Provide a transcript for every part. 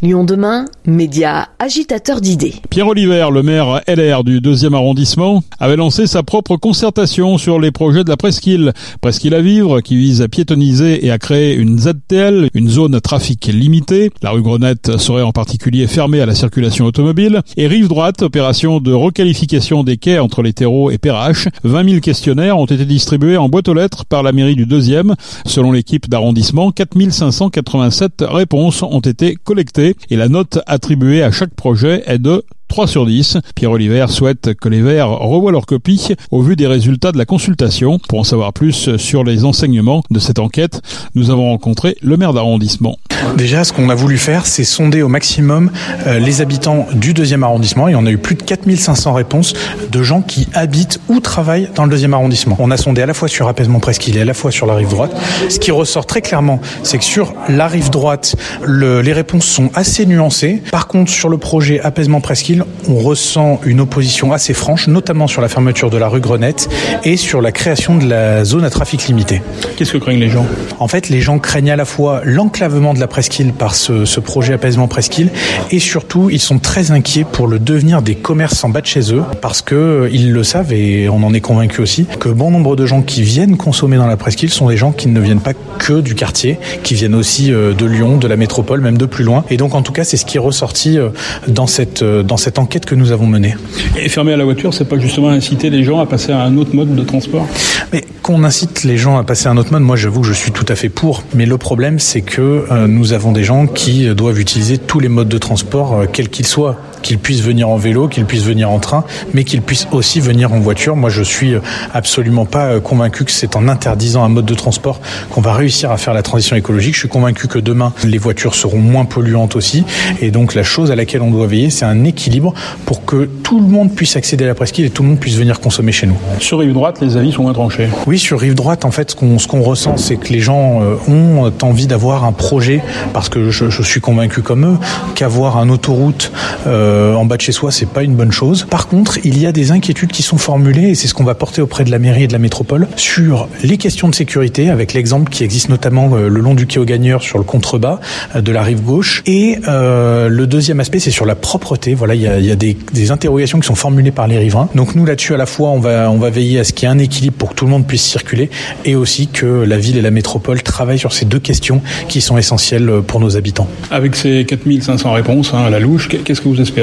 Lyon demain, média agitateur d'idées. Pierre Oliver, le maire LR du deuxième arrondissement, avait lancé sa propre concertation sur les projets de la Presqu'île. Presqu'île à vivre, qui vise à piétoniser et à créer une ZTL, une zone à trafic limité. La rue Grenette serait en particulier fermée à la circulation automobile. Et rive droite, opération de requalification des quais entre les terreaux et Perrache. 20 000 questionnaires ont été distribués en boîte aux lettres par la mairie du deuxième. Selon l'équipe d'arrondissement, 4587 réponses ont été collectées et la note attribuée à chaque projet est de 3 sur 10. Pierre Oliver souhaite que les Verts revoient leur copie au vu des résultats de la consultation. Pour en savoir plus sur les enseignements de cette enquête, nous avons rencontré le maire d'arrondissement. Déjà, ce qu'on a voulu faire, c'est sonder au maximum euh, les habitants du deuxième arrondissement et on a eu plus de 4500 réponses de gens qui habitent ou travaillent dans le deuxième arrondissement. On a sondé à la fois sur apaisement presqu'île et à la fois sur la rive droite. Ce qui ressort très clairement, c'est que sur la rive droite, le, les réponses sont assez nuancées. Par contre, sur le projet apaisement presqu'île, on ressent une opposition assez franche, notamment sur la fermeture de la rue Grenette et sur la création de la zone à trafic limité. Qu'est-ce que craignent les gens? En fait, les gens craignent à la fois l'enclavement de la presqu'île par ce, ce projet apaisement presqu'île et surtout ils sont très inquiets pour le devenir des commerces en bas de chez eux parce que euh, ils le savent et on en est convaincu aussi que bon nombre de gens qui viennent consommer dans la presqu'île sont des gens qui ne viennent pas que du quartier, qui viennent aussi euh, de Lyon, de la métropole, même de plus loin. Et donc en tout cas c'est ce qui est ressorti euh, dans cette dans cette enquête que nous avons menée. Et fermer à la voiture, c'est pas justement inciter les gens à passer à un autre mode de transport? Mais qu'on incite les gens à passer à un autre mode, moi j'avoue que je suis tout à fait pour. Mais le problème c'est que euh, nous avons des gens qui doivent utiliser tous les modes de transport, euh, quels qu'ils soient qu'ils puissent venir en vélo, qu'ils puissent venir en train, mais qu'ils puissent aussi venir en voiture. Moi, je suis absolument pas convaincu que c'est en interdisant un mode de transport qu'on va réussir à faire la transition écologique. Je suis convaincu que demain, les voitures seront moins polluantes aussi. Et donc, la chose à laquelle on doit veiller, c'est un équilibre pour que tout le monde puisse accéder à la presqu'île et tout le monde puisse venir consommer chez nous. Sur rive droite, les avis sont moins tranchés. Oui, sur rive droite, en fait, ce qu'on ce qu'on ressent, c'est que les gens euh, ont envie d'avoir un projet, parce que je, je suis convaincu comme eux, qu'avoir un autoroute euh, en bas de chez soi, c'est pas une bonne chose. Par contre, il y a des inquiétudes qui sont formulées, et c'est ce qu'on va porter auprès de la mairie et de la métropole, sur les questions de sécurité, avec l'exemple qui existe notamment euh, le long du quai aux gagneurs sur le contrebas euh, de la rive gauche. Et euh, le deuxième aspect, c'est sur la propreté. Voilà, il y a, des, interrogations qui sont formulées par les riverains. Donc nous, là-dessus, à la fois, on va, on va veiller à ce qu'il y ait un équilibre pour que tout le monde puisse circuler, et aussi que la ville et la métropole travaillent sur ces deux questions qui sont essentielles pour nos habitants. Avec ces 4500 réponses hein, à la louche, qu'est-ce que vous espérez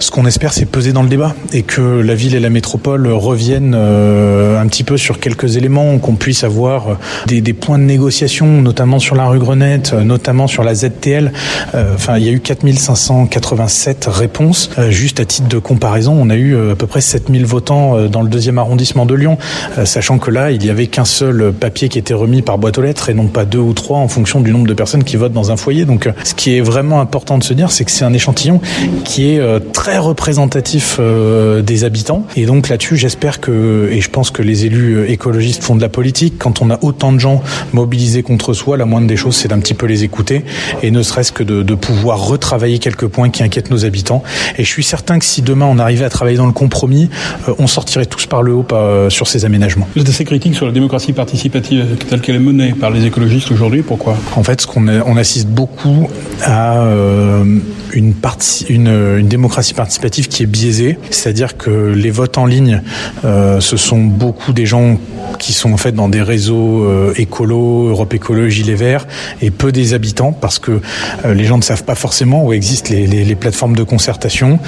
Ce qu'on espère, c'est peser dans le débat et que la ville et la métropole reviennent euh, un petit peu sur quelques éléments, qu'on puisse avoir des, des, points de négociation, notamment sur la rue Grenette, notamment sur la ZTL. Euh, enfin, il y a eu 4587 réponses. Euh, juste à titre de comparaison, on a eu à peu près 7000 votants dans le deuxième arrondissement de Lyon, sachant que là, il y avait qu'un seul papier qui était remis par boîte aux lettres et non pas deux ou trois en fonction du nombre de personnes qui votent dans un foyer. Donc, ce qui est vraiment important de se dire, c'est que c'est un échantillon qui est très représentatif des habitants. Et donc là-dessus, j'espère que, et je pense que les élus écologistes font de la politique, quand on a autant de gens mobilisés contre soi, la moindre des choses, c'est d'un petit peu les écouter et ne serait-ce que de, de, pouvoir retravailler quelques points qui inquiètent nos habitants. Et je suis certain que si demain on arrivait à travailler dans le compromis, euh, on sortirait tous par le haut euh, sur ces aménagements. Vous êtes assez critique sur la démocratie participative telle qu'elle est menée par les écologistes aujourd'hui. Pourquoi? En fait, ce qu'on on assiste beaucoup à euh, une, partie, une, une démocratie participative qui est biaisée, c'est-à-dire que les votes en ligne, euh, ce sont beaucoup des gens qui sont en fait dans des réseaux euh, écolos, Europe Écologie, les Verts, et peu des habitants, parce que euh, les gens ne savent pas forcément où existent les, plateformes de concertation.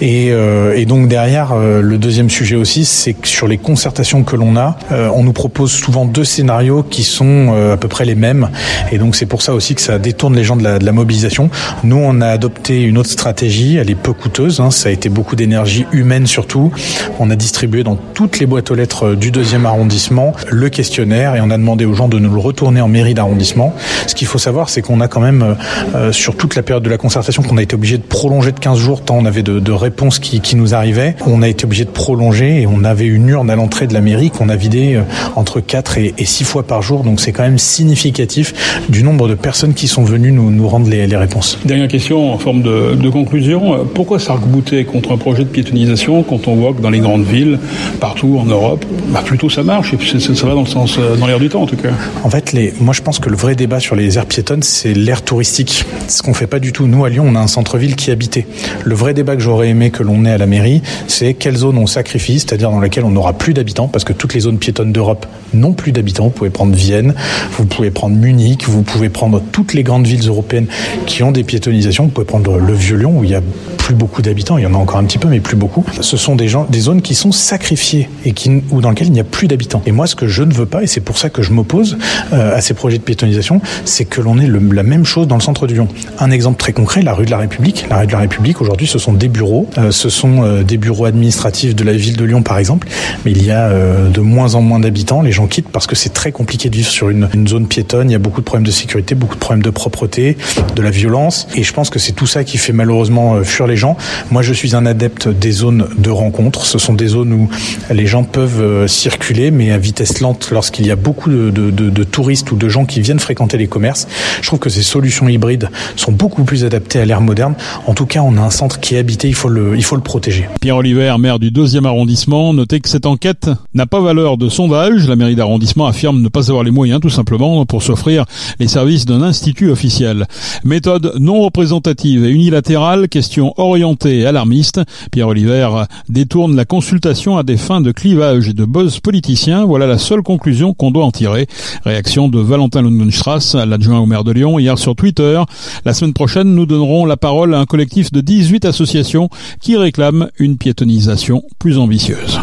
Et, euh, donc derrière, euh, le deuxième sujet aussi, c'est que sur les concertations que l'on a, euh, on nous propose souvent deux scénarios qui sont euh, à peu près les mêmes. Et donc c'est pour ça aussi que ça détourne les gens de la mobilisation. Nous, on a adopté une autre stratégie, elle est peu coûteuse, hein, ça a été beaucoup d'énergie humaine surtout. On a distribué dans toutes les boîtes aux lettres du deuxième arrondissement le questionnaire et on a demandé aux gens de nous le retourner en mairie d'arrondissement. Ce qu'il faut savoir, c'est qu'on a quand même, euh, sur toute la période de la concertation, qu'on a été obligé de prolonger de 15 jours tant on avait de, réponses qui, nous arrivaient. On a été obligé de prolonger et on avait une urne à l'entrée de la mairie qu'on a vidée euh, entre 4 et, et 6 fois par jour. Donc c'est quand même significatif du nombre de personnes qui sont venues nous, rendre les, réponses. Dernière question en forme de conclusion. Pourquoi s'arc-bouter contre un projet de piétonisation quand on voit que dans les grandes villes, partout en Europe, bah plutôt ça marche et ça, ça va dans le sens, dans l'air du temps en tout cas. En fait, les, moi je pense que le vrai débat sur les aires piétonnes, c'est l'aire touristique. Ce qu'on fait pas du tout. Nous à Lyon, on a un centre-ville qui est habité. Le vrai débat que j'aurais aimé que l'on ait à la mairie, c'est quelle zone on sacrifie, c'est-à-dire dans laquelle on n'aura plus d'habitants, parce que toutes les zones piétonnes d'Europe n'ont plus d'habitants. Vous pouvez prendre Vienne, vous pouvez prendre Munich, vous pouvez prendre toutes les grandes villes européennes qui ont des piétonisations. Vous pouvez prendre le Vieux-Lyon où il y a plus beaucoup d'habitants, il y en a encore un petit peu, mais plus beaucoup. Ce sont des, gens, des zones qui sont sacrifiées et qui, ou dans lesquelles il n'y a plus d'habitants. Et moi, ce que je ne veux pas, et c'est pour ça que je m'oppose euh, à ces projets de piétonisation, c'est que l'on ait la même chose dans le centre de Lyon. Un exemple très concret, la rue de la République. La rue de la République, aujourd'hui, ce sont des bureaux. Euh, ce sont euh, des bureaux administratifs de la ville de Lyon, par exemple. Mais il y a de moins en moins d'habitants. Les gens quittent parce que c'est très compliqué de vivre sur une zone piétonne. Il y a beaucoup de problèmes de sécurité, beaucoup de problèmes de propreté, de la violence. Et je pense que c'est tout ça qui fait malheureusement euh, fuir les gens. Moi, je suis un adepte des zones de rencontre. Ce sont des zones où les gens peuvent euh, circuler, mais à vitesse lente lorsqu'il y a beaucoup de, de, touristes ou de gens qui viennent fréquenter les commerces. Je trouve que ces solutions hybrides sont beaucoup plus adaptées à l'ère moderne. En tout cas, on a un centre qui est habité, il faut le, il faut le protéger. Pierre Oliver, maire du deuxième arrondissement, notez que cette enquête n'a pas valeur de sondage. La mairie d'arrondissement affirme ne pas avoir les moyens, tout simplement, pour s'offrir les services d'un institut officiel. Méthode non représentative et unilatérale, question orientée et alarmiste. Pierre Oliver détourne la consultation à des fins de clivage et de buzz politicien. Voilà la seule conclusion qu'on doit en tirer. Réaction de Valentin Lundenstrass, l'adjoint au maire de Lyon, hier sur Twitter. La semaine prochaine, nous donnerons la parole à un collectif de 18 associations qui réclament une piétonisation plus ambitieuse.